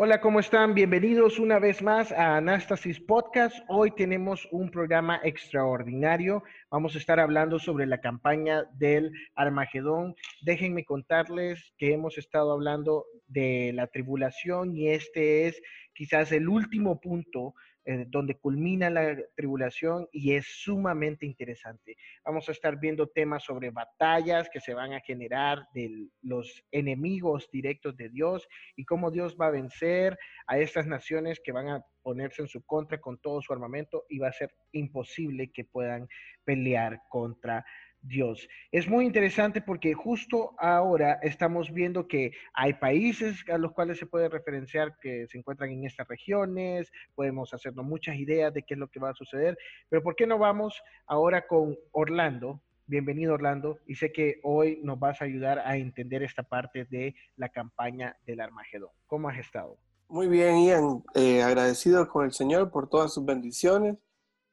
Hola, ¿cómo están? Bienvenidos una vez más a Anastasis Podcast. Hoy tenemos un programa extraordinario. Vamos a estar hablando sobre la campaña del Armagedón. Déjenme contarles que hemos estado hablando de la tribulación y este es quizás el último punto eh, donde culmina la tribulación y es sumamente interesante. Vamos a estar viendo temas sobre batallas que se van a generar de los enemigos directos de Dios y cómo Dios va a vencer a estas naciones que van a ponerse en su contra con todo su armamento y va a ser imposible que puedan pelear contra Dios. Es muy interesante porque justo ahora estamos viendo que hay países a los cuales se puede referenciar que se encuentran en estas regiones, podemos hacernos muchas ideas de qué es lo que va a suceder, pero ¿por qué no vamos ahora con Orlando? Bienvenido Orlando, y sé que hoy nos vas a ayudar a entender esta parte de la campaña del Armagedón. ¿Cómo has estado? Muy bien, Ian. Eh, agradecido con el Señor por todas sus bendiciones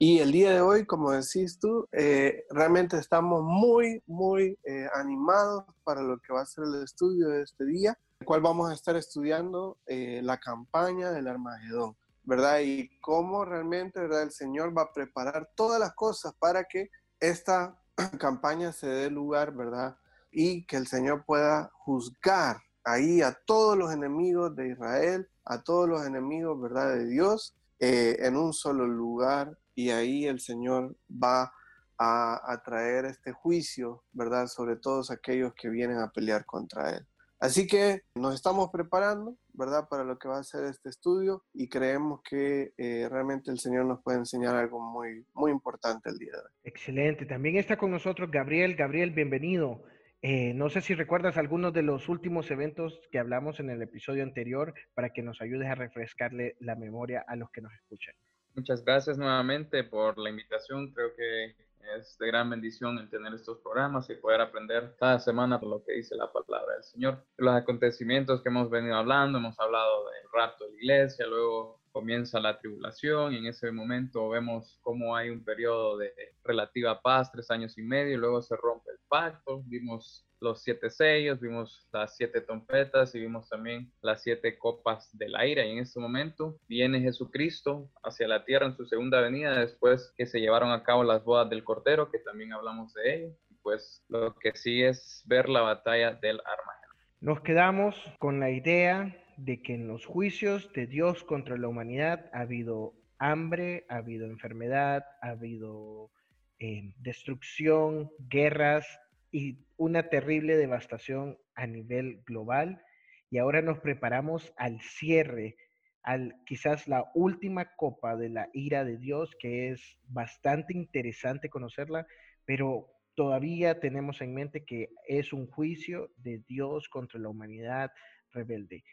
y el día de hoy, como decís tú, eh, realmente estamos muy, muy eh, animados para lo que va a ser el estudio de este día, el cual vamos a estar estudiando eh, la campaña del Armagedón, ¿verdad? Y cómo realmente, ¿verdad? El Señor va a preparar todas las cosas para que esta campaña se dé lugar, ¿verdad? Y que el Señor pueda juzgar ahí a todos los enemigos de Israel, a todos los enemigos, ¿verdad? De Dios, en un solo lugar y ahí el Señor va a, traer este juicio, ¿verdad? Sobre todos aquellos que vienen a pelear contra Él. Así que nos estamos preparando, ¿verdad? Para lo que va a ser este estudio y creemos que eh, realmente el Señor nos puede enseñar algo muy, muy importante el día de hoy. Excelente. También está con nosotros Gabriel. Gabriel, bienvenido. Eh, no sé si recuerdas algunos de los últimos eventos que hablamos en el episodio anterior para que nos ayudes a refrescarle la memoria a los que nos escuchan. Muchas gracias nuevamente por la invitación. Creo que es de gran bendición el tener estos programas y poder aprender cada semana por lo que dice la palabra del Señor. Los acontecimientos que hemos venido hablando, hemos hablado del rapto de la iglesia, luego comienza la tribulación y en ese momento vemos cómo hay un periodo de relativa paz, tres años y medio, y luego se rompe el pacto, vimos los siete sellos, vimos las siete trompetas y vimos también las siete copas del aire. Y en este momento viene Jesucristo hacia la tierra en su segunda venida después que se llevaron a cabo las bodas del Cordero, que también hablamos de ello. Y pues lo que sí es ver la batalla del Armagedón. Nos quedamos con la idea de que en los juicios de Dios contra la humanidad ha habido hambre, ha habido enfermedad, ha habido eh, destrucción, guerras y una terrible devastación a nivel global. Y ahora nos preparamos al cierre, al quizás la última copa de la ira de Dios, que es bastante interesante conocerla, pero todavía tenemos en mente que es un juicio de Dios contra la humanidad rebelde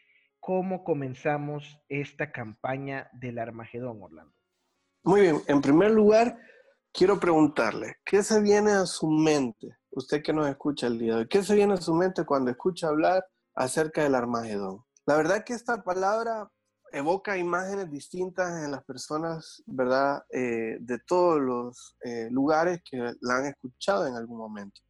cómo comenzamos esta campaña del Armagedón, Orlando. Muy bien, en primer lugar, quiero preguntarle, ¿qué se viene a su mente? Usted que nos escucha el día de hoy, ¿qué se viene a su mente cuando escucha hablar acerca del Armagedón? La verdad que esta palabra evoca imágenes distintas en las personas, ¿verdad? Eh, de todos los eh, lugares que la han escuchado en algún momento.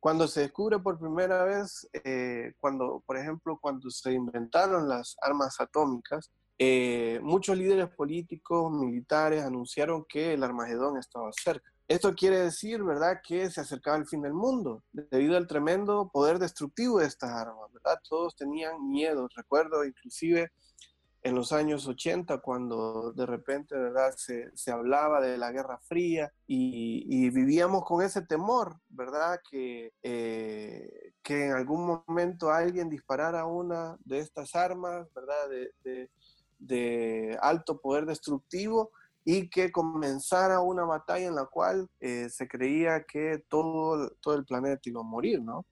Cuando se descubre por primera vez, eh, cuando, por ejemplo, cuando se inventaron las armas atómicas, eh, muchos líderes políticos, militares anunciaron que el Armagedón estaba cerca. Esto quiere decir, ¿verdad?, que se acercaba el fin del mundo debido al tremendo poder destructivo de estas armas, ¿verdad? Todos tenían miedo. Recuerdo inclusive en los años 80, cuando de repente ¿verdad? Se, se hablaba de la Guerra Fría y, vivíamos con ese temor, ¿verdad? Que, eh, que en algún momento alguien disparara una de estas armas, ¿verdad? De, de, alto poder destructivo y que comenzara una batalla en la cual eh, se creía que todo, todo el planeta iba a morir, ¿no?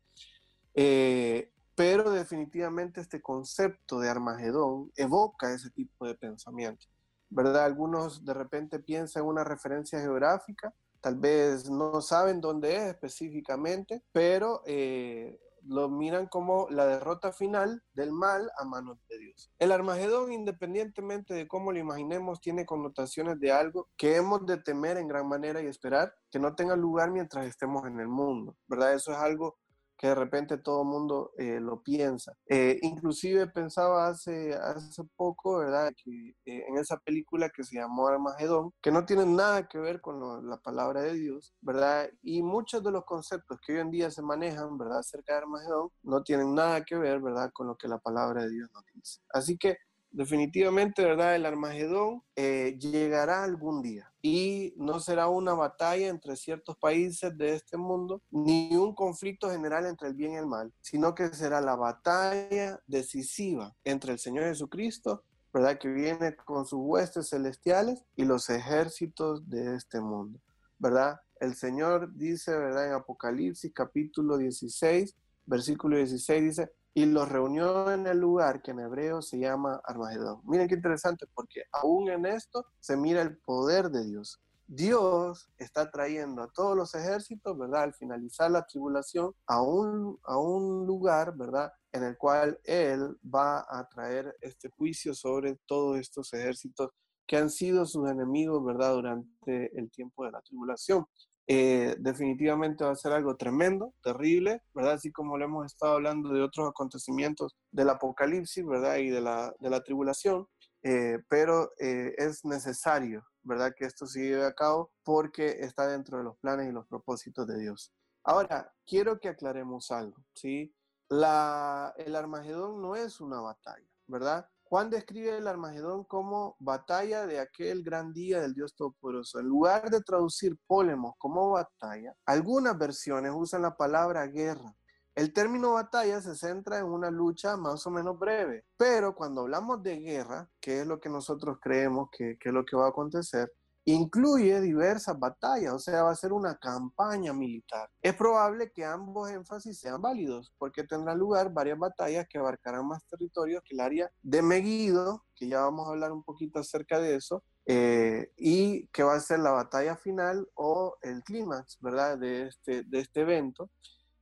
Eh, pero definitivamente este concepto de Armagedón evoca ese tipo de pensamiento. ¿verdad? Algunos de repente piensan en una referencia geográfica, tal vez no saben dónde es específicamente, pero eh, lo miran como la derrota final del mal a manos de Dios. El Armagedón, independientemente de cómo lo imaginemos, tiene connotaciones de algo que hemos de temer en gran manera y esperar que no tenga lugar mientras estemos en el mundo, ¿verdad? Eso es algo que de repente todo el mundo eh, lo piensa. Eh, inclusive pensaba hace, hace poco, ¿verdad? Que eh, en esa película que se llamó Armagedón, que no tiene nada que ver con la palabra de Dios, ¿verdad? Y muchos de los conceptos que hoy en día se manejan, ¿verdad? Acerca de Armagedón, no tienen nada que ver, ¿verdad? Con lo que la palabra de Dios nos dice. Así que definitivamente, ¿verdad? El Armagedón eh, llegará algún día y no será una batalla entre ciertos países de este mundo, ni un conflicto general entre el bien y el mal, sino que será la batalla decisiva entre el Señor Jesucristo, ¿verdad? Que viene con sus huestes celestiales y los ejércitos de este mundo, ¿verdad? El Señor dice, ¿verdad? En Apocalipsis capítulo 16, versículo 16 dice, y los reunió en el lugar que en hebreo se llama Armagedón. Miren qué interesante, porque aún en esto se mira el poder de Dios. Dios está trayendo a todos los ejércitos, ¿verdad? Al finalizar la tribulación, a un, a un lugar, ¿verdad? En el cual Él va a traer este juicio sobre todos estos ejércitos que han sido sus enemigos, ¿verdad? Durante el tiempo de la tribulación. Eh, definitivamente va a ser algo tremendo, terrible, ¿verdad? Así como lo hemos estado hablando de otros acontecimientos del apocalipsis, ¿verdad? Y de la, de la tribulación, eh, pero eh, es necesario, ¿verdad? Que esto se lleve a cabo porque está dentro de los planes y los propósitos de Dios. Ahora, quiero que aclaremos algo, ¿sí? La, el Armagedón no es una batalla, ¿verdad? Juan describe el Armagedón como batalla de aquel gran día del Dios Todopoderoso. En lugar de traducir Polemos como batalla, algunas versiones usan la palabra guerra. El término batalla se centra en una lucha más o menos breve, pero cuando hablamos de guerra, que es lo que nosotros creemos que, que es lo que va a acontecer, incluye diversas batallas, o sea, va a ser una campaña militar. Es probable que ambos énfasis sean válidos, porque tendrán lugar varias batallas que abarcarán más territorios que el área de Megiddo, que ya vamos a hablar un poquito acerca de eso, eh, y que va a ser la batalla final o el clímax, ¿verdad?, de este, este evento.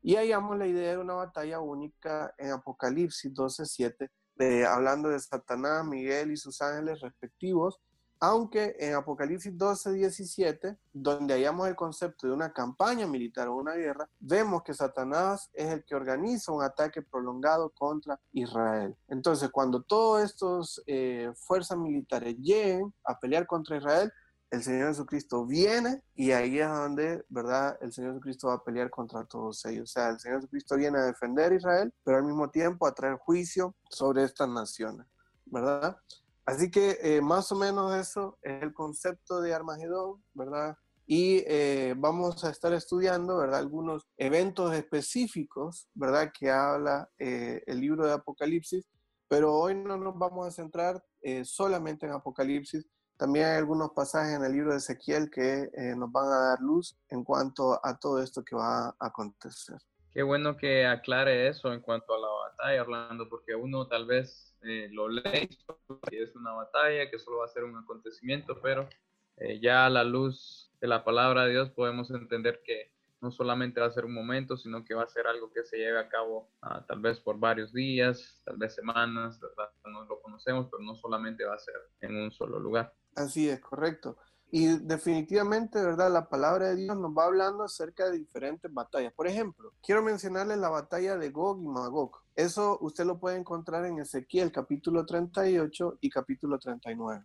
Y hallamos la idea de una batalla única en Apocalipsis 12.7, eh, hablando de Satanás, Miguel y sus ángeles respectivos, aunque en Apocalipsis 12, 17, donde hallamos el concepto de una campaña militar o una guerra, vemos que Satanás es el que organiza un ataque prolongado contra Israel. Entonces, cuando todas estas eh, fuerzas militares lleguen a pelear contra Israel, el Señor Jesucristo viene y ahí es donde, ¿verdad? El Señor Jesucristo va a pelear contra todos ellos. O sea, el Señor Jesucristo viene a defender a Israel, pero al mismo tiempo a traer juicio sobre estas naciones, ¿verdad? Así que eh, más o menos eso es el concepto de Armagedón, ¿verdad? Y eh, vamos a estar estudiando, ¿verdad? Algunos eventos específicos, ¿verdad? Que habla eh, el libro de Apocalipsis, pero hoy no nos vamos a centrar solamente en Apocalipsis. También hay algunos pasajes en el libro de Ezequiel que nos van a dar luz en cuanto a todo esto que va a acontecer. Qué bueno que aclare eso en cuanto a la batalla, Orlando, porque uno tal vez eh, lo lee y es una batalla, que solo va a ser un acontecimiento, pero eh, ya a la luz de la palabra de Dios podemos entender que no solamente va a ser un momento, sino que va a ser algo que se lleve a cabo ah, tal vez por varios días, tal vez semanas, ¿verdad? No lo conocemos, pero no solamente va a ser en un solo lugar. Así es, correcto. Y definitivamente, ¿verdad? La palabra de Dios nos va hablando acerca de diferentes batallas. Por ejemplo, quiero mencionarles la batalla de Gog y Magog. Eso usted lo puede encontrar en Ezequiel capítulo 38 y capítulo 39.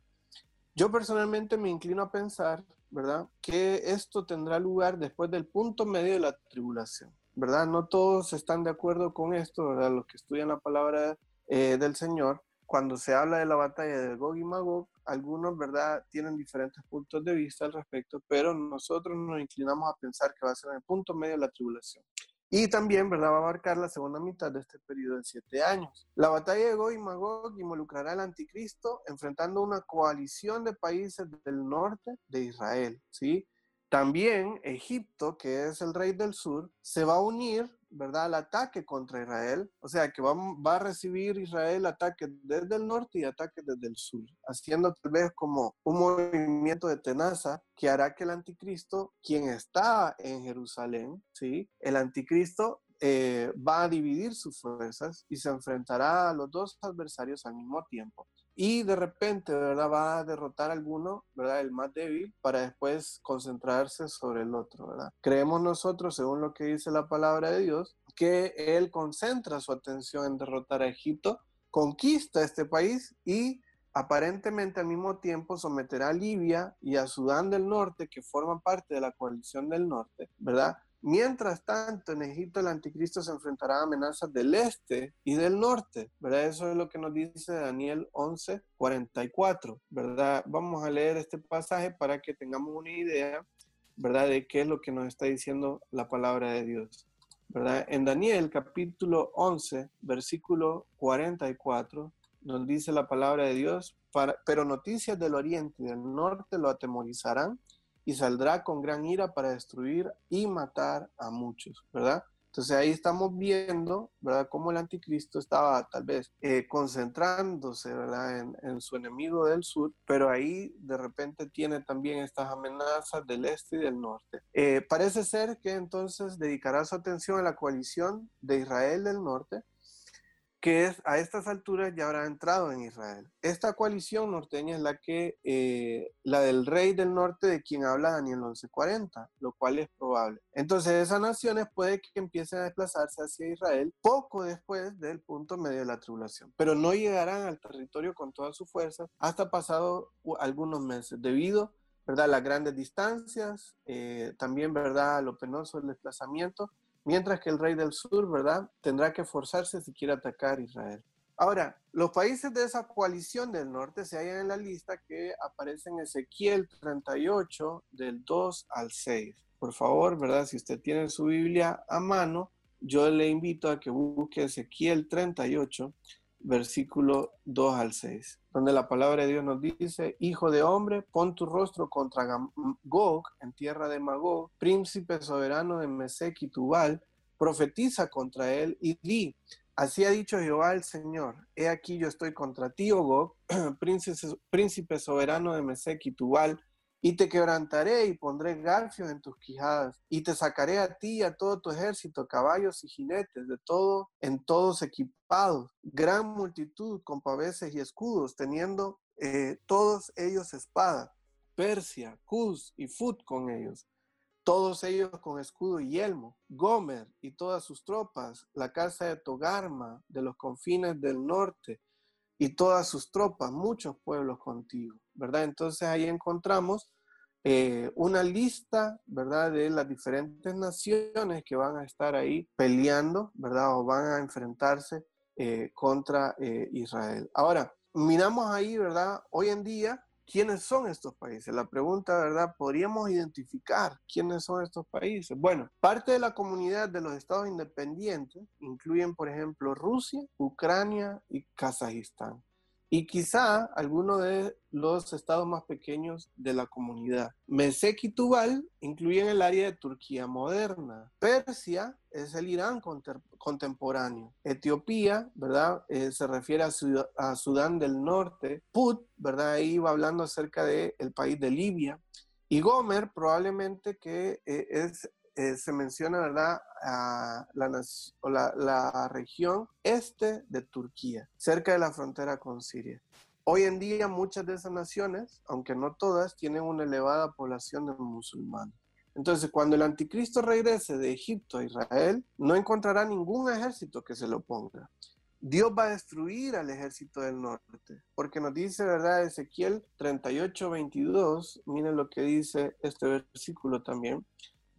Yo personalmente me inclino a pensar, ¿verdad? Que esto tendrá lugar después del punto medio de la tribulación, ¿verdad? No todos están de acuerdo con esto, ¿verdad? Los que estudian la palabra eh, del Señor, cuando se habla de la batalla de Gog y Magog, algunos, ¿verdad?, tienen diferentes puntos de vista al respecto, pero nosotros nos inclinamos a pensar que va a ser en el punto medio de la tribulación. Y también, ¿verdad?, va a abarcar la segunda mitad de este periodo de siete años. La batalla de Gog y Magog involucrará al anticristo enfrentando una coalición de países del norte de Israel, ¿sí? También Egipto, que es el rey del sur, se va a unir ¿verdad?, el ataque contra Israel. O sea, que va, va a recibir Israel ataques desde el norte y ataques desde el sur, haciendo tal vez como un movimiento de tenaza que hará que el anticristo, quien está en Jerusalén, ¿sí? El anticristo eh, va a dividir sus fuerzas y se enfrentará a los dos adversarios al mismo tiempo. Y de repente, ¿verdad? Va a derrotar a alguno, ¿verdad? El más débil, para después concentrarse sobre el otro, ¿verdad? Creemos nosotros, según lo que dice la palabra de Dios, que Él concentra su atención en derrotar a Egipto, conquista este país y aparentemente al mismo tiempo someterá a Libia y a Sudán del Norte, que forman parte de la coalición del norte, ¿verdad? Mientras tanto, en Egipto el anticristo se enfrentará a amenazas del este y del norte, ¿verdad? Eso es lo que nos dice Daniel 11, 44, ¿verdad? Vamos a leer este pasaje para que tengamos una idea, ¿verdad? De qué es lo que nos está diciendo la palabra de Dios, ¿verdad? En Daniel capítulo 11, versículo 44, nos dice la palabra de Dios, pero noticias del oriente y del norte lo atemorizarán y saldrá con gran ira para destruir y matar a muchos, ¿verdad? Entonces ahí estamos viendo, ¿verdad?, cómo el anticristo estaba tal vez eh, concentrándose, ¿verdad?, en, su enemigo del sur, pero ahí de repente tiene también estas amenazas del este y del norte. Eh, parece ser que entonces dedicará su atención a la coalición de Israel del norte, que es, a estas alturas ya habrá entrado en Israel. Esta coalición norteña es la que eh, la del rey del norte de quien habla Daniel 11:40, lo cual es probable. Entonces esas naciones puede que empiecen a desplazarse hacia Israel poco después del punto medio de la tribulación, pero no llegarán al territorio con todas sus fuerzas hasta pasado algunos meses, debido ¿verdad? las grandes distancias, eh, también ¿verdad? lo penoso del desplazamiento mientras que el rey del sur, ¿verdad?, tendrá que forzarse si quiere atacar Israel. Ahora, los países de esa coalición del norte se hallan en la lista que aparece en Ezequiel 38, del 2 al 6. Por favor, ¿verdad? Si usted tiene su Biblia a mano, yo le invito a que busque Ezequiel 38, versículo 2 al 6, donde la palabra de Dios nos dice, Hijo de hombre, pon tu rostro contra Gog, en tierra de Magog, príncipe soberano de Mesec y Tubal, profetiza contra él y di, así ha dicho Jehová el Señor, he aquí yo estoy contra ti, oh Gog, príncipe, soberano de Mesec y Tubal, y te quebrantaré y pondré garfios en tus quijadas, y te sacaré a ti y a todo tu ejército, caballos y jinetes, de todo, en todos equipados, gran multitud con paveses y escudos, teniendo eh, todos ellos espada, Persia, Cus y Fut con ellos, todos ellos con escudo y yelmo, Gomer y todas sus tropas, la casa de Togarma, de los confines del norte, y todas sus tropas, muchos pueblos contigo, ¿verdad? Entonces ahí encontramos eh, una lista, ¿verdad? De las diferentes naciones que van a estar ahí peleando, ¿verdad? O van a enfrentarse eh, contra eh, Israel. Ahora, miramos ahí, ¿verdad? Hoy en día, ¿quiénes son estos países? La pregunta, ¿verdad? ¿Podríamos identificar quiénes son estos países? Bueno, parte de la comunidad de los estados independientes incluyen, por ejemplo, Rusia, Ucrania y Kazajistán y quizá alguno de los estados más pequeños de la comunidad. Mesec y Tubal incluyen el área de Turquía moderna. Persia es el Irán contemporáneo. Etiopía, ¿verdad? Eh, se refiere a, Sudán del Norte. Put, ¿verdad? Ahí va hablando acerca del el país de Libia. Y Gomer probablemente que eh, es eh, se menciona, ¿verdad?, a la, la, región este de Turquía, cerca de la frontera con Siria. Hoy en día muchas de esas naciones, aunque no todas, tienen una elevada población de musulmanes. Entonces, cuando el anticristo regrese de Egipto a Israel, no encontrará ningún ejército que se lo ponga. Dios va a destruir al ejército del norte, porque nos dice, ¿verdad? Ezequiel 38, 22, miren lo que dice este versículo también.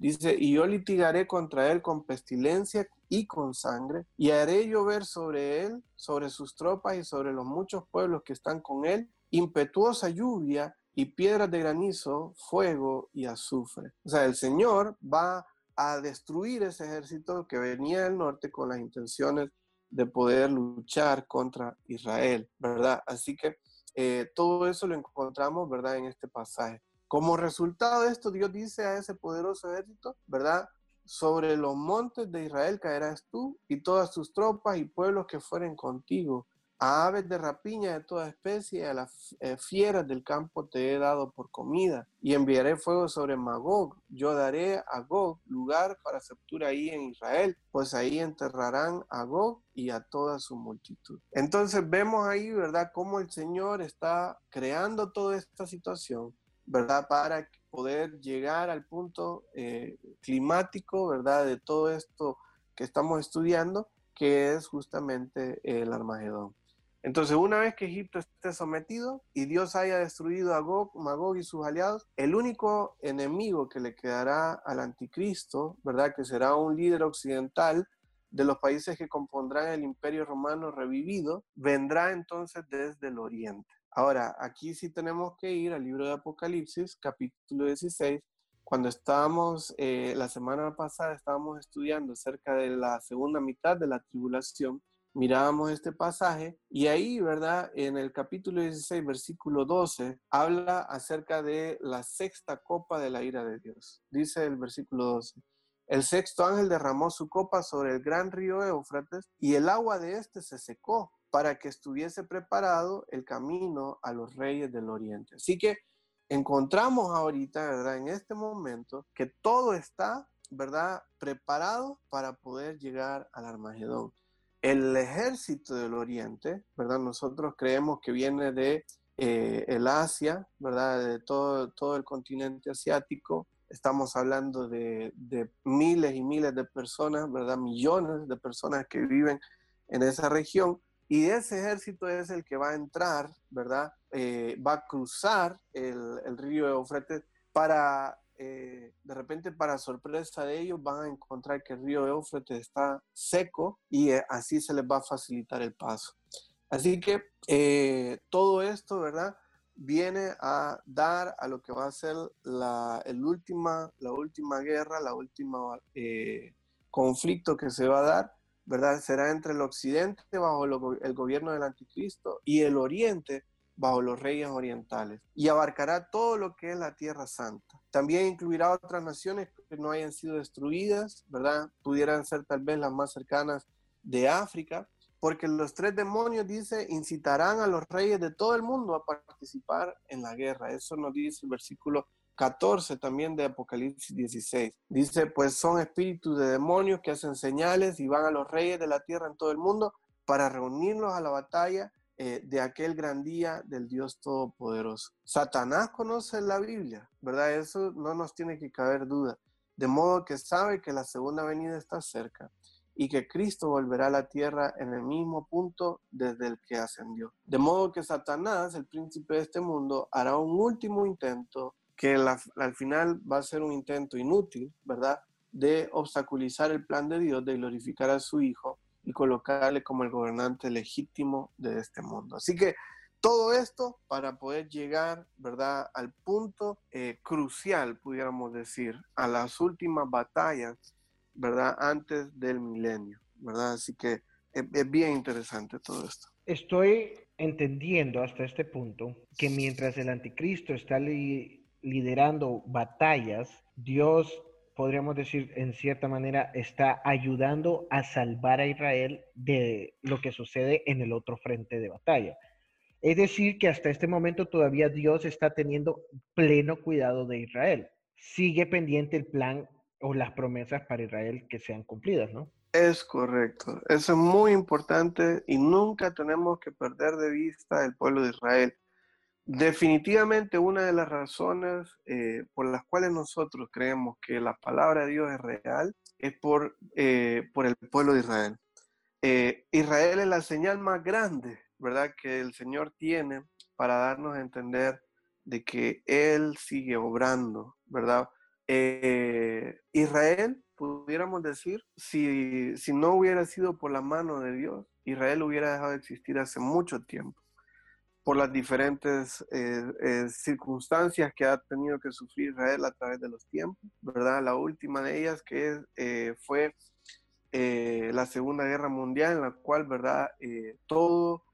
Dice, y yo litigaré contra él con pestilencia y con sangre, y haré llover sobre él, sobre sus tropas y sobre los muchos pueblos que están con él, impetuosa lluvia y piedras de granizo, fuego y azufre. O sea, el Señor va a destruir ese ejército que venía del norte con las intenciones de poder luchar contra Israel, ¿verdad? Así que eh, todo eso lo encontramos, ¿verdad? En este pasaje. Como resultado de esto, Dios dice a ese poderoso ejército, ¿verdad? sobre los montes de Israel caerás tú y todas tus tropas y pueblos que fueren contigo. A aves de rapiña de toda especie, a las eh, fieras del campo te he dado por comida, y enviaré fuego sobre Magog. Yo daré a Gog lugar para sepultura ahí en Israel, pues ahí enterrarán a Gog y a toda su multitud. Entonces vemos ahí, ¿verdad?, cómo el Señor está creando toda esta situación, ¿verdad?, para poder llegar al punto eh, climático, ¿verdad?, de todo esto que estamos estudiando, que es justamente el Armagedón. Entonces, una vez que Egipto esté sometido y Dios haya destruido a Gog, Magog y sus aliados, el único enemigo que le quedará al anticristo, ¿verdad? Que será un líder occidental de los países que compondrán el imperio romano revivido, vendrá entonces desde el oriente. Ahora, aquí sí tenemos que ir al libro de Apocalipsis, capítulo 16, cuando estábamos, eh, la semana pasada estábamos estudiando acerca de la segunda mitad de la tribulación, mirábamos este pasaje y ahí, ¿verdad? En el capítulo 16, versículo 12, habla acerca de la sexta copa de la ira de Dios. Dice el versículo 12. El sexto ángel derramó su copa sobre el gran río Éufrates y el agua de éste se secó para que estuviese preparado el camino a los reyes del oriente. Así que encontramos ahorita, ¿verdad? En este momento que todo está, ¿verdad? Preparado para poder llegar al Armagedón el ejército del Oriente, ¿verdad? Nosotros creemos que viene de eh, el Asia, ¿verdad? De todo, todo el continente asiático. Estamos hablando de, miles y miles de personas, ¿verdad? Millones de personas que viven en esa región. Y ese ejército es el que va a entrar, ¿verdad? Eh, va a cruzar el, río Eufrates para eh, de repente para sorpresa de ellos van a encontrar que el río Éufrates está seco y eh, así se les va a facilitar el paso. Así que todo esto, ¿verdad? Viene a dar a lo que va a ser la, el última, la última guerra, la última conflicto que se va a dar, ¿verdad? Será entre el occidente bajo el gobierno del anticristo y el oriente bajo los reyes orientales y abarcará todo lo que es la tierra santa. También incluirá otras naciones que no hayan sido destruidas, ¿verdad? Pudieran ser tal vez las más cercanas de África, porque los tres demonios, dice, incitarán a los reyes de todo el mundo a participar en la guerra. Eso nos dice el versículo 14 también de Apocalipsis 16. Dice, pues son espíritus de demonios que hacen señales y van a los reyes de la tierra en todo el mundo para reunirlos a la batalla eh, de aquel gran día del Dios Todopoderoso. Satanás conoce la Biblia, ¿verdad? Eso no nos tiene que caber duda. De modo que sabe que la segunda venida está cerca y que Cristo volverá a la tierra en el mismo punto desde el que ascendió. De modo que Satanás, el príncipe de este mundo, hará un último intento que al final va a ser un intento inútil, ¿verdad? De obstaculizar el plan de Dios de glorificar a su Hijo y colocarle como el gobernante legítimo de este mundo. Así que todo esto para poder llegar, ¿verdad?, al punto eh, crucial, pudiéramos decir, a las últimas batallas, ¿verdad?, antes del milenio, ¿verdad? Así que es, bien interesante todo esto. Estoy entendiendo hasta este punto que mientras el anticristo está liderando batallas, Dios podríamos decir, en cierta manera, está ayudando a salvar a Israel de lo que sucede en el otro frente de batalla. Es decir, que hasta este momento todavía Dios está teniendo pleno cuidado de Israel. Sigue pendiente el plan o las promesas para Israel que sean cumplidas, ¿no? Es correcto. Eso es muy importante y nunca tenemos que perder de vista el pueblo de Israel. Definitivamente una de las razones eh, por las cuales nosotros creemos que la palabra de Dios es real es por, eh, por el pueblo de Israel. Eh, Israel es la señal más grande, ¿verdad?, que el Señor tiene para darnos a entender de que Él sigue obrando, ¿verdad? Israel, pudiéramos decir, si, si no hubiera sido por la mano de Dios, Israel hubiera dejado de existir hace mucho tiempo por las diferentes eh, eh, circunstancias que ha tenido que sufrir Israel a través de los tiempos, ¿verdad? La última de ellas que eh, fue la Segunda Guerra Mundial, en la cual, ¿verdad? todo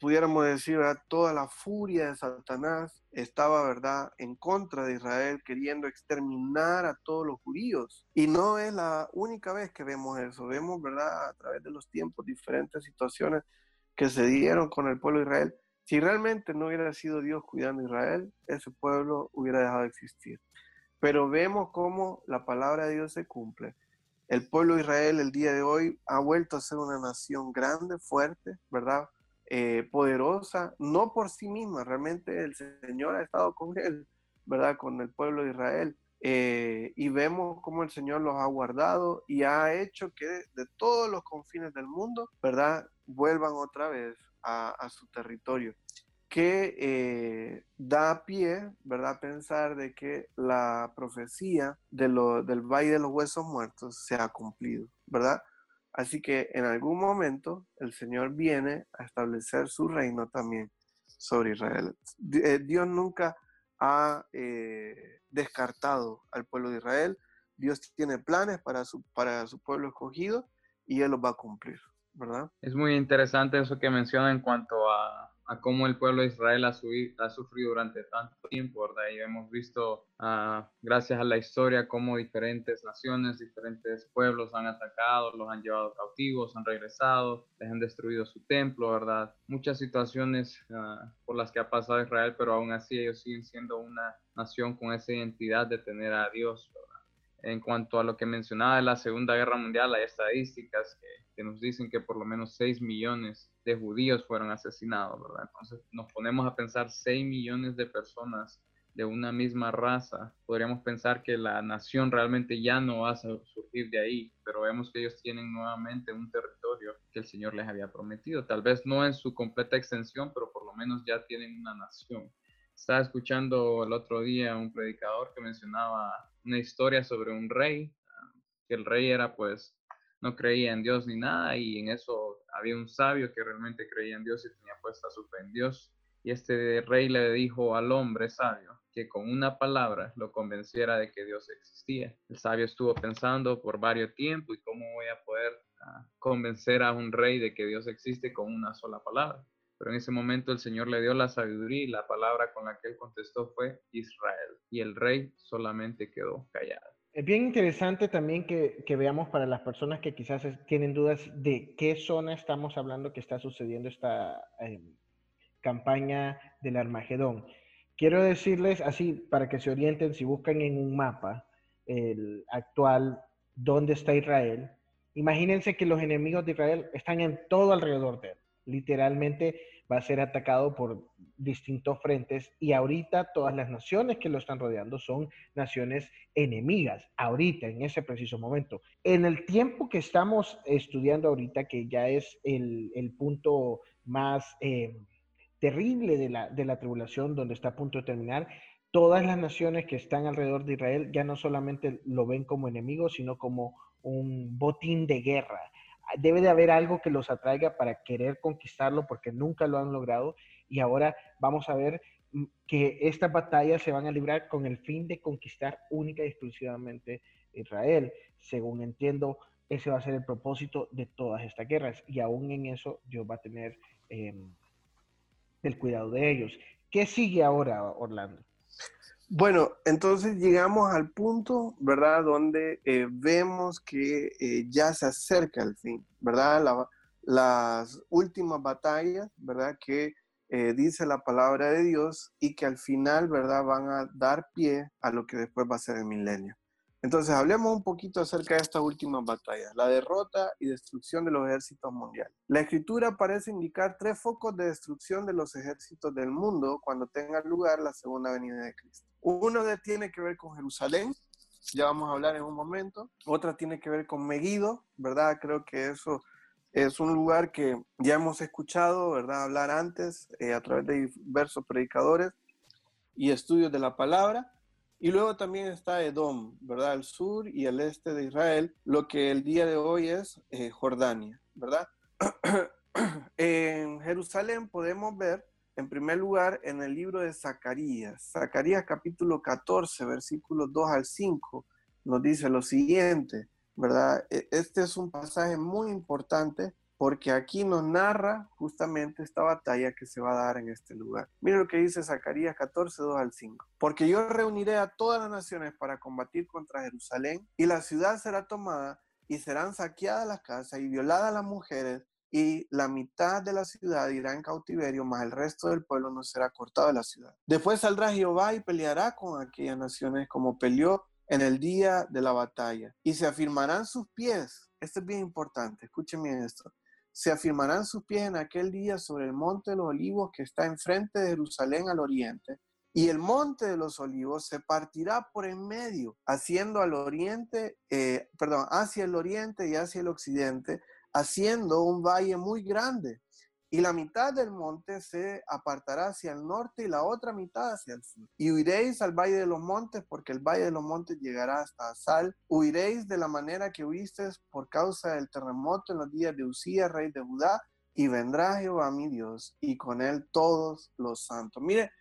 pudiéramos decir, toda la furia de Satanás estaba, ¿verdad?, en contra de Israel, queriendo exterminar a todos los judíos. Y no es la única vez que vemos eso. Vemos, ¿verdad?, a través de los tiempos, diferentes situaciones que se dieron con el pueblo de Israel. Si realmente no hubiera sido Dios cuidando a Israel, ese pueblo hubiera dejado de existir. Pero vemos cómo la palabra de Dios se cumple. El pueblo de Israel el día de hoy ha vuelto a ser una nación grande, fuerte, ¿verdad? Eh, poderosa, no por sí misma, realmente el Señor ha estado con él, ¿verdad? Con el pueblo de Israel. Eh, y vemos cómo el Señor los ha guardado y ha hecho que de todos los confines del mundo, ¿verdad? Vuelvan otra vez a, su territorio, que eh, da pie, ¿verdad?, pensar de que la profecía de lo, del Valle de los Huesos Muertos se ha cumplido, ¿verdad? Así que en algún momento el Señor viene a establecer su reino también sobre Israel. Eh, Dios nunca ha eh, descartado al pueblo de Israel. Dios tiene planes para su, para su pueblo escogido y Él los va a cumplir, Es muy interesante eso que menciona en cuanto a cómo el pueblo de Israel ha, sufrido durante tanto tiempo, ¿verdad? Y hemos visto, uh, gracias a la historia, cómo diferentes naciones, diferentes pueblos han atacado, los han llevado cautivos, han regresado, les han destruido su templo, ¿verdad? Muchas situaciones uh, por las que ha pasado Israel, pero aún así ellos siguen siendo una nación con esa identidad de tener a Dios. En cuanto a lo que mencionaba de la Segunda Guerra Mundial, hay estadísticas que, nos dicen que por lo menos 6 millones de judíos fueron asesinados, ¿verdad? Entonces nos ponemos a pensar 6 millones de personas de una misma raza, podríamos pensar que la nación realmente ya no va a surgir de ahí, pero vemos que ellos tienen nuevamente un territorio que el Señor les había prometido, tal vez no en su completa extensión, pero por lo menos ya tienen una nación. Estaba escuchando el otro día un predicador que mencionaba una historia sobre un rey, que el rey era pues no creía en Dios ni nada y en eso había un sabio que realmente creía en Dios y tenía puesta su fe en Dios. Y este rey le dijo al hombre sabio que con una palabra lo convenciera de que Dios existía. El sabio estuvo pensando por varios tiempos y cómo voy a poder ah, convencer a un rey de que Dios existe con una sola palabra. Pero en ese momento el Señor le dio la sabiduría y la palabra con la que él contestó fue Israel. Y el rey solamente quedó callado. Es bien interesante también que, veamos para las personas que quizás tienen dudas de qué zona estamos hablando que está sucediendo esta em, campaña del Armagedón. Quiero decirles así, para que se orienten, si buscan en un mapa el actual dónde está Israel, imagínense que los enemigos de Israel están en todo alrededor de él. Literalmente va a ser atacado por distintos frentes y ahorita todas las naciones que lo están rodeando son naciones enemigas, ahorita, en ese preciso momento. En el tiempo que estamos estudiando ahorita, que ya es el, punto más eh, terrible de la, de la tribulación, donde está a punto de terminar, todas las naciones que están alrededor de Israel ya no solamente lo ven como enemigos, sino como un botín de guerra debe de haber algo que los atraiga para querer conquistarlo porque nunca lo han logrado y ahora vamos a ver mm, que estas batallas se van a librar con el fin de conquistar única y exclusivamente Israel. Según entiendo, ese va a ser el propósito de todas estas guerras y aún en eso Dios va a tener em, el cuidado de ellos. ¿Qué sigue ahora, Orlando? Bueno, entonces llegamos al punto, ¿verdad? Donde eh, vemos que eh, ya se acerca el fin, ¿verdad? las últimas batallas, ¿verdad? Que eh, dice la palabra de Dios y que al final, ¿verdad? Van a dar pie a lo que después va a ser el milenio. Entonces, hablemos un poquito acerca de estas últimas batallas, la derrota y destrucción de los ejércitos mundiales. La escritura parece indicar tres focos de destrucción de los ejércitos del mundo cuando tenga lugar la segunda venida de Cristo. De, tiene que ver con Jerusalén, ya vamos a hablar en un momento. Otra tiene que ver con Megiddo, ¿verdad? Creo que eso es un lugar que ya hemos escuchado, ¿verdad? Hablar antes eh, a través de diversos predicadores y estudios de la palabra. Y luego también está Edom, ¿verdad? El sur y el este de Israel, lo que el día de hoy es eh, Jordania, ¿verdad? en Jerusalén podemos ver, en primer lugar, en el libro de Zacarías, Zacarías capítulo 14, versículos 2 al 5, nos dice lo siguiente, ¿verdad? E, este es un pasaje muy importante porque aquí nos narra justamente esta batalla que se va a dar en este lugar. Mira lo que dice Zacarías 14, 2 al 5. Porque yo reuniré a todas las naciones para combatir contra Jerusalén y la ciudad será tomada y serán saqueadas las casas y violadas las mujeres y la mitad de la ciudad irá en cautiverio, mas el resto del pueblo no será cortado de la ciudad. Después saldrá Jehová y peleará con aquellas naciones como peleó en el día de la batalla. Y se afirmarán sus pies. Esto es bien importante, escúchenme esto. Se afirmarán sus pies en aquel día sobre el monte de los olivos que está enfrente de Jerusalén al oriente. Y el monte de los olivos se partirá por en medio, haciendo al oriente, eh, perdón, hacia el oriente y hacia el occidente, haciendo un valle muy grande y la mitad del monte se apartará hacia el norte y la otra mitad hacia el sur. Y huiréis al valle de los montes, porque el valle de los montes llegará hasta Sal. Huiréis de la manera que huisteis por causa del terremoto en los días de Usías, rey de Judá, y vendrá Jehová mi Dios, y con él todos los santos. Mire,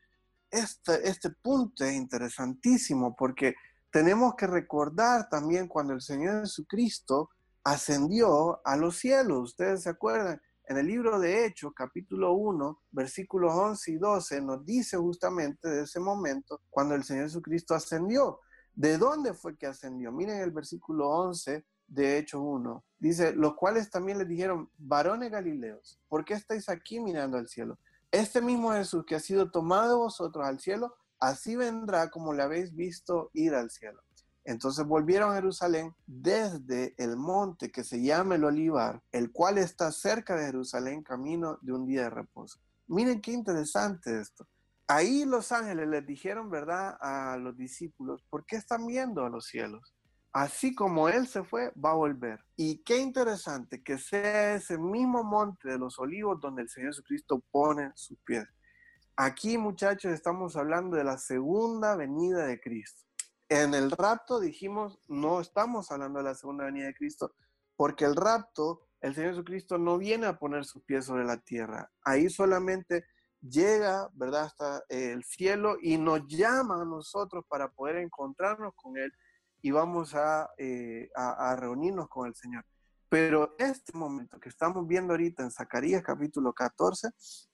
este, este punto es interesantísimo porque tenemos que recordar también cuando el Señor Jesucristo ascendió a los cielos. Ustedes se acuerdan, en el libro de Hechos, capítulo 1, versículos 11 y 12, nos dice justamente de ese momento cuando el Señor Jesucristo ascendió. ¿De dónde fue que ascendió? Miren el versículo 11 de Hechos 1. Dice, los cuales también les dijeron, varones galileos, ¿por qué estáis aquí mirando al cielo? Este mismo Jesús que ha sido tomado vosotros al cielo, así vendrá como le habéis visto ir al cielo. Entonces volvieron a Jerusalén desde el monte que se llama el Olivar, el cual está cerca de Jerusalén, camino de un día de reposo. Miren qué interesante esto. Ahí los ángeles les dijeron, ¿verdad?, a los discípulos, ¿por qué están viendo a los cielos? Así como Él se fue, va a volver. Y qué interesante que sea ese mismo monte de los olivos donde el Señor Jesucristo pone sus pies. Aquí, muchachos, estamos hablando de la segunda venida de Cristo. En el rapto dijimos, no estamos hablando de la segunda venida de Cristo, porque el rapto, el Señor Jesucristo no viene a poner sus pies sobre la tierra. Ahí solamente llega, ¿verdad?, hasta el cielo y nos llama a nosotros para poder encontrarnos con Él y vamos a, eh, a, a reunirnos con el Señor. Pero este momento que estamos viendo ahorita en Zacarías capítulo 14,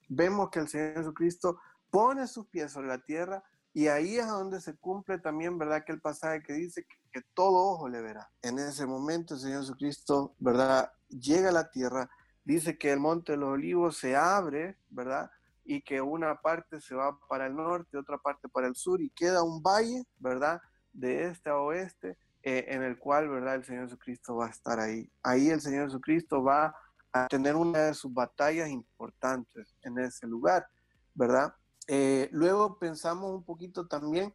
vemos que el Señor Jesucristo pone sus pies sobre la tierra, y ahí es donde se cumple también, ¿verdad? Que el pasaje que dice que, todo ojo le verá. En ese momento el Señor Jesucristo, ¿verdad? Llega a la tierra, dice que el monte de los olivos se abre, ¿verdad? Y que una parte se va para el norte, otra parte para el sur, y queda un valle, ¿verdad? De este a oeste, eh, en el cual, ¿verdad? El Señor Jesucristo va a estar ahí. Ahí el Señor Jesucristo va a tener una de sus batallas importantes en ese lugar, ¿verdad? Eh, luego pensamos un poquito también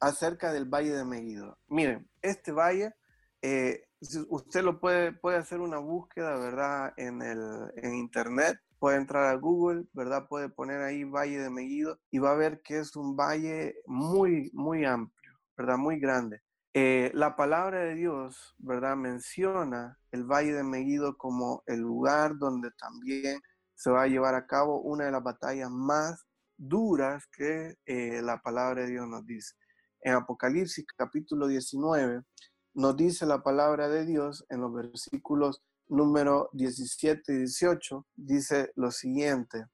acerca del Valle de Megiddo. Miren, este valle, eh, usted lo puede, puede hacer una búsqueda, ¿verdad? En, el, en internet, puede entrar a Google, ¿verdad? Puede poner ahí Valle de Megiddo y va a ver que es un valle muy, muy amplio, ¿verdad? Muy grande. Eh, la palabra de Dios, ¿verdad? Menciona el Valle de Megiddo como el lugar donde también se va a llevar a cabo una de las batallas más duras que eh, la palabra de Dios nos dice. En Apocalipsis capítulo 19 nos dice la palabra de Dios en los versículos número 17 y 18, dice lo siguiente.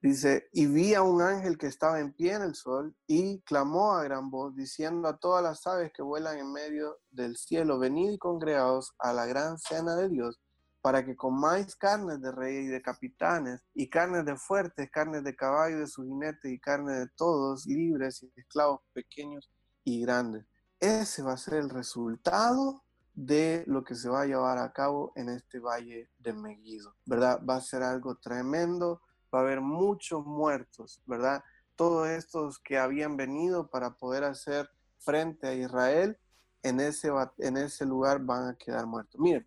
Dice, y vi a un ángel que estaba en pie en el sol y clamó a gran voz, diciendo a todas las aves que vuelan en medio del cielo, venid y congregados a la gran cena de Dios, para que comáis carnes de rey y de capitanes, y carnes de fuertes, carnes de caballo de su jinete, y carne de todos, libres y esclavos pequeños y grandes. Ese va a ser el resultado de lo que se va a llevar a cabo en este valle de Megiddo, ¿verdad? Va a ser algo tremendo, va a haber muchos muertos, ¿verdad? Todos estos que habían venido para poder hacer frente a Israel, en ese, en ese lugar van a quedar muertos. Miren,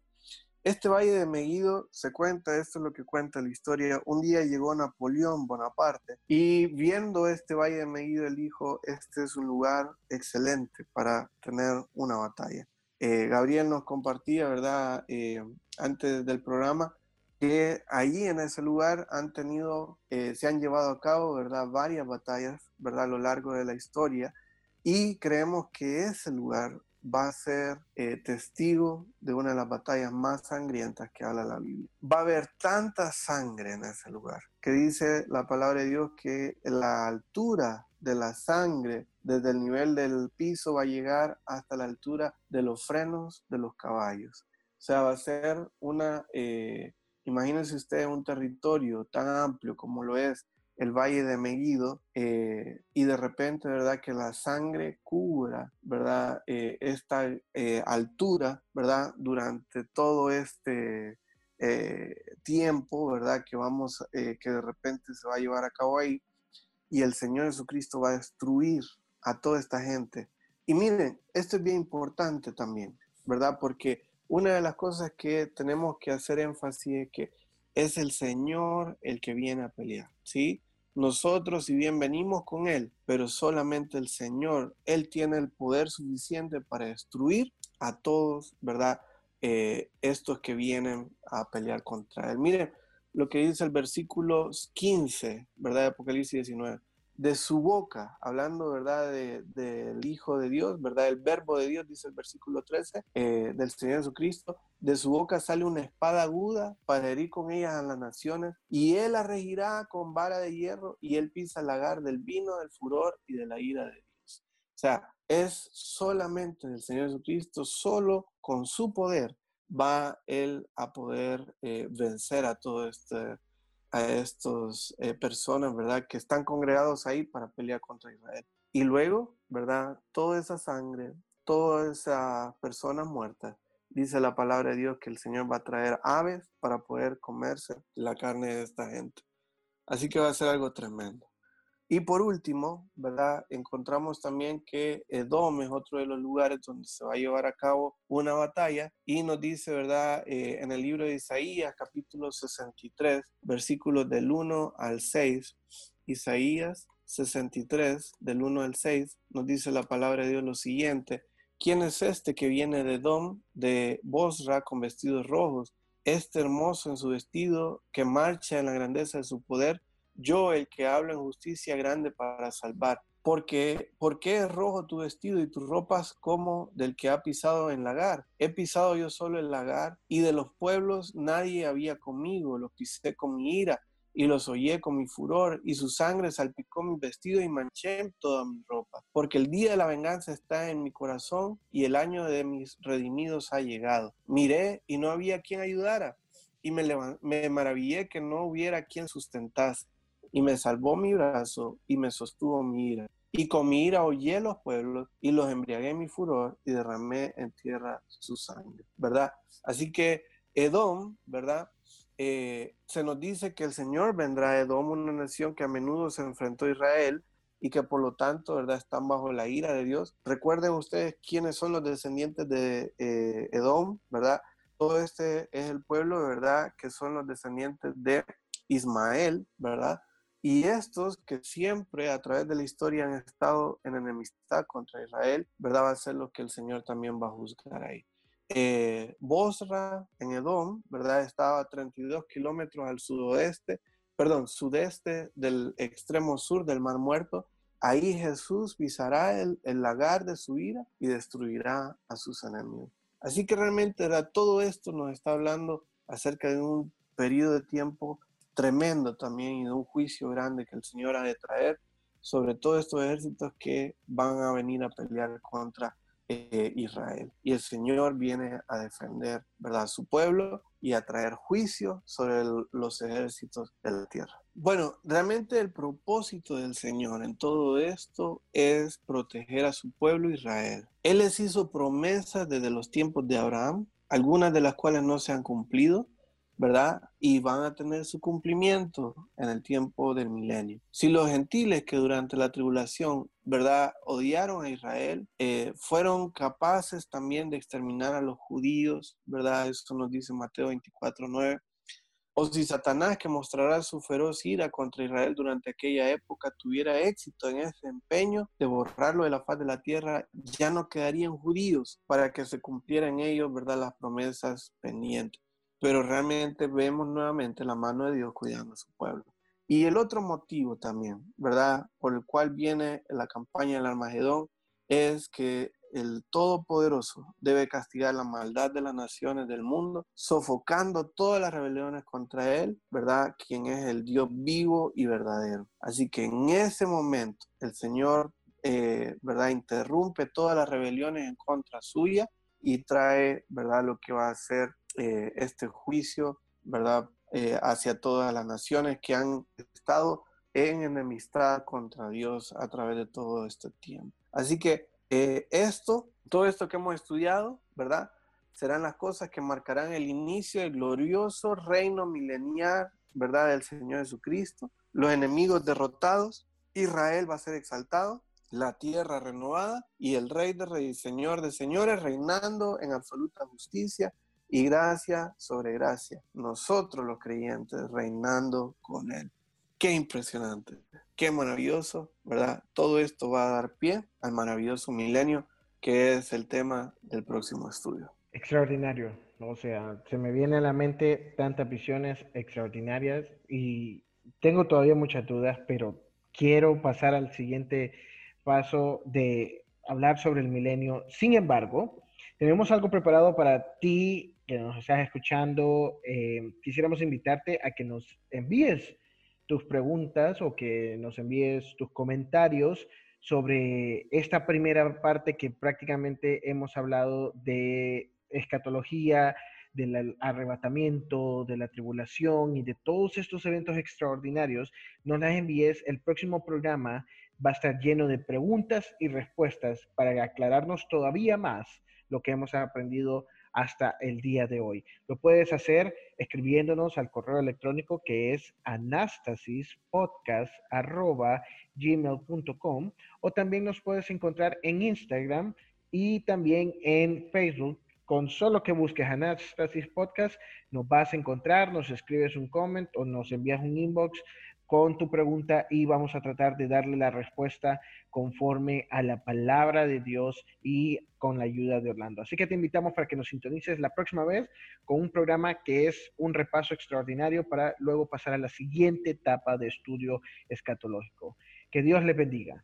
este valle de Megiddo se cuenta, esto es lo que cuenta la historia, un día llegó Napoleón Bonaparte y viendo este valle de Megiddo, él dijo, este es un lugar excelente para tener una batalla. Eh, Gabriel nos compartía, ¿verdad?, eh, antes del programa, que allí en ese lugar han tenido, eh, se han llevado a cabo, ¿verdad?, varias batallas, ¿verdad?, a lo largo de la historia y creemos que ese lugar va a ser eh, testigo de una de las batallas más sangrientas que habla la Biblia. Va a haber tanta sangre en ese lugar que dice la palabra de Dios que la altura de la sangre desde el nivel del piso va a llegar hasta la altura de los frenos de los caballos. O sea, va a ser una, eh, imagínense ustedes un territorio tan amplio como lo es el valle de Megiddo eh, y de repente, ¿verdad? Que la sangre cubra, ¿verdad? Eh, esta eh, altura, ¿verdad? Durante todo este tiempo, ¿verdad? Que vamos, que de repente se va a llevar a cabo ahí y el Señor Jesucristo va a destruir a toda esta gente. Y miren, esto es bien importante también, ¿verdad? Porque una de las cosas que tenemos que hacer énfasis es que es el Señor el que viene a pelear, ¿sí? Nosotros, si bien venimos con Él, pero solamente el Señor, Él tiene el poder suficiente para destruir a todos, ¿verdad? Eh, estos que vienen a pelear contra Él. Miren lo que dice el versículo 15, ¿verdad? Apocalipsis 19 de su boca, hablando, ¿verdad?, del Hijo de Dios, ¿verdad?, el verbo de Dios, dice el versículo 13, eh, del Señor Jesucristo, de su boca sale una espada aguda para herir con ella a las naciones, y él la regirá con vara de hierro, y él pisa el lagar del vino, del furor y de la ira de Dios. O sea, es solamente el Señor Jesucristo, solo con su poder va él a poder eh, vencer a todo este a estas eh, personas, ¿verdad? Que están congregados ahí para pelear contra Israel. Y luego, ¿verdad? Toda esa sangre, toda esa persona muerta, dice la palabra de Dios que el Señor va a traer aves para poder comerse la carne de esta gente. Así que va a ser algo tremendo. Y por último, ¿verdad? Encontramos también que Edom es otro de los lugares donde se va a llevar a cabo una batalla y nos dice, ¿verdad? Eh, en el libro de Isaías, capítulo 63, versículos del 1 al 6, Isaías 63, del 1 al 6, nos dice la palabra de Dios lo siguiente. ¿Quién es este que viene de Edom, de Bosra, con vestidos rojos? Este hermoso en su vestido, que marcha en la grandeza de su poder yo el que hablo en justicia grande para salvar. Porque, ¿Por qué es rojo tu vestido y tus ropas como del que ha pisado en lagar? He pisado yo solo el lagar y de los pueblos nadie había conmigo, los pisé con mi ira y los hollé con mi furor y su sangre salpicó mi vestido y manché toda mi ropa. Porque el día de la venganza está en mi corazón y el año de mis redimidos ha llegado. Miré y no había quien ayudara y me maravillé que no hubiera quien sustentase y me salvó mi brazo y me sostuvo mi ira. Y con mi ira hollé los pueblos y los embriagué en mi furor y derramé en tierra su sangre, ¿verdad? Así que Edom, ¿verdad? Eh, se nos dice que el Señor vendrá a Edom, una nación que a menudo se enfrentó a Israel y que por lo tanto, ¿verdad? Están bajo la ira de Dios. Recuerden ustedes quiénes son los descendientes de eh, Edom, ¿verdad? Todo este es el pueblo, ¿verdad? Que son los descendientes de Ismael, ¿verdad? Y estos que siempre a través de la historia han estado en enemistad contra Israel, ¿verdad? Va a ser lo que el Señor también va a juzgar ahí. Eh, Bosra en Edom, ¿verdad? Estaba a 32 kilómetros al sudoeste, perdón, sudeste del extremo sur del Mar Muerto. Ahí Jesús pisará el, el lagar de su ira y destruirá a sus enemigos. Así que realmente ¿verdad? todo esto nos está hablando acerca de un periodo de tiempo tremendo también y de un juicio grande que el Señor ha de traer sobre todos estos ejércitos que van a venir a pelear contra eh, Israel. Y el Señor viene a defender, ¿verdad?, su pueblo y a traer juicio sobre los ejércitos de la tierra. Bueno, realmente el propósito del Señor en todo esto es proteger a su pueblo Israel. Él les hizo promesas desde los tiempos de Abraham, algunas de las cuales no se han cumplido, ¿verdad? Y van a tener su cumplimiento en el tiempo del milenio. Si los gentiles que durante la tribulación, ¿verdad? Odiaron a Israel, eh, fueron capaces también de exterminar a los judíos, ¿verdad? Eso nos dice Mateo 24, 9. O si Satanás, que mostrará su feroz ira contra Israel durante aquella época, tuviera éxito en ese empeño de borrarlo de la faz de la tierra, ya no quedarían judíos para que se cumplieran ellos, ¿verdad?, las promesas pendientes pero realmente vemos nuevamente la mano de Dios cuidando a su pueblo. Y el otro motivo también, ¿verdad? Por el cual viene la campaña del Armagedón es que el Todopoderoso debe castigar la maldad de las naciones del mundo, sofocando todas las rebeliones contra Él, ¿verdad? Quien es el Dios vivo y verdadero. Así que en ese momento el Señor, eh, ¿verdad? Interrumpe todas las rebeliones en contra suya y trae, ¿verdad? Lo que va a ser eh, este juicio, ¿verdad? Eh, hacia todas las naciones que han estado en enemistad contra Dios a través de todo este tiempo. Así que eh, esto, todo esto que hemos estudiado, ¿verdad? Serán las cosas que marcarán el inicio del glorioso reino milenial, ¿verdad? Del Señor Jesucristo. Los enemigos derrotados, Israel va a ser exaltado, la tierra renovada y el Rey de Reyes, Señor de Señores, reinando en absoluta justicia y gracia sobre gracia. Nosotros los creyentes reinando con Él. Qué impresionante, qué maravilloso, ¿verdad? Todo esto va a dar pie al maravilloso milenio que es el tema del próximo estudio. Extraordinario, o sea, se me viene a la mente tantas visiones extraordinarias y tengo todavía muchas dudas, pero quiero pasar al siguiente paso de hablar sobre el milenio. Sin embargo, tenemos algo preparado para ti que nos estás escuchando. Eh, quisiéramos invitarte a que nos envíes tus preguntas o que nos envíes tus comentarios sobre esta primera parte que prácticamente hemos hablado de escatología, del arrebatamiento, de la tribulación y de todos estos eventos extraordinarios, nos las envíes. El próximo programa va a estar lleno de preguntas y respuestas para aclararnos todavía más lo que hemos aprendido hasta el día de hoy. Lo puedes hacer escribiéndonos al correo electrónico que es anastasispodcast.gmail.com o también nos puedes encontrar en Instagram y también en Facebook. Con solo que busques Anastasis Podcast, nos vas a encontrar, nos escribes un comment o nos envías un inbox con tu pregunta y vamos a tratar de darle la respuesta conforme a la palabra de Dios y con la ayuda de Orlando. Así que te invitamos para que nos sintonices la próxima vez con un programa que es un repaso extraordinario para luego pasar a la siguiente etapa de estudio escatológico. Que Dios les bendiga.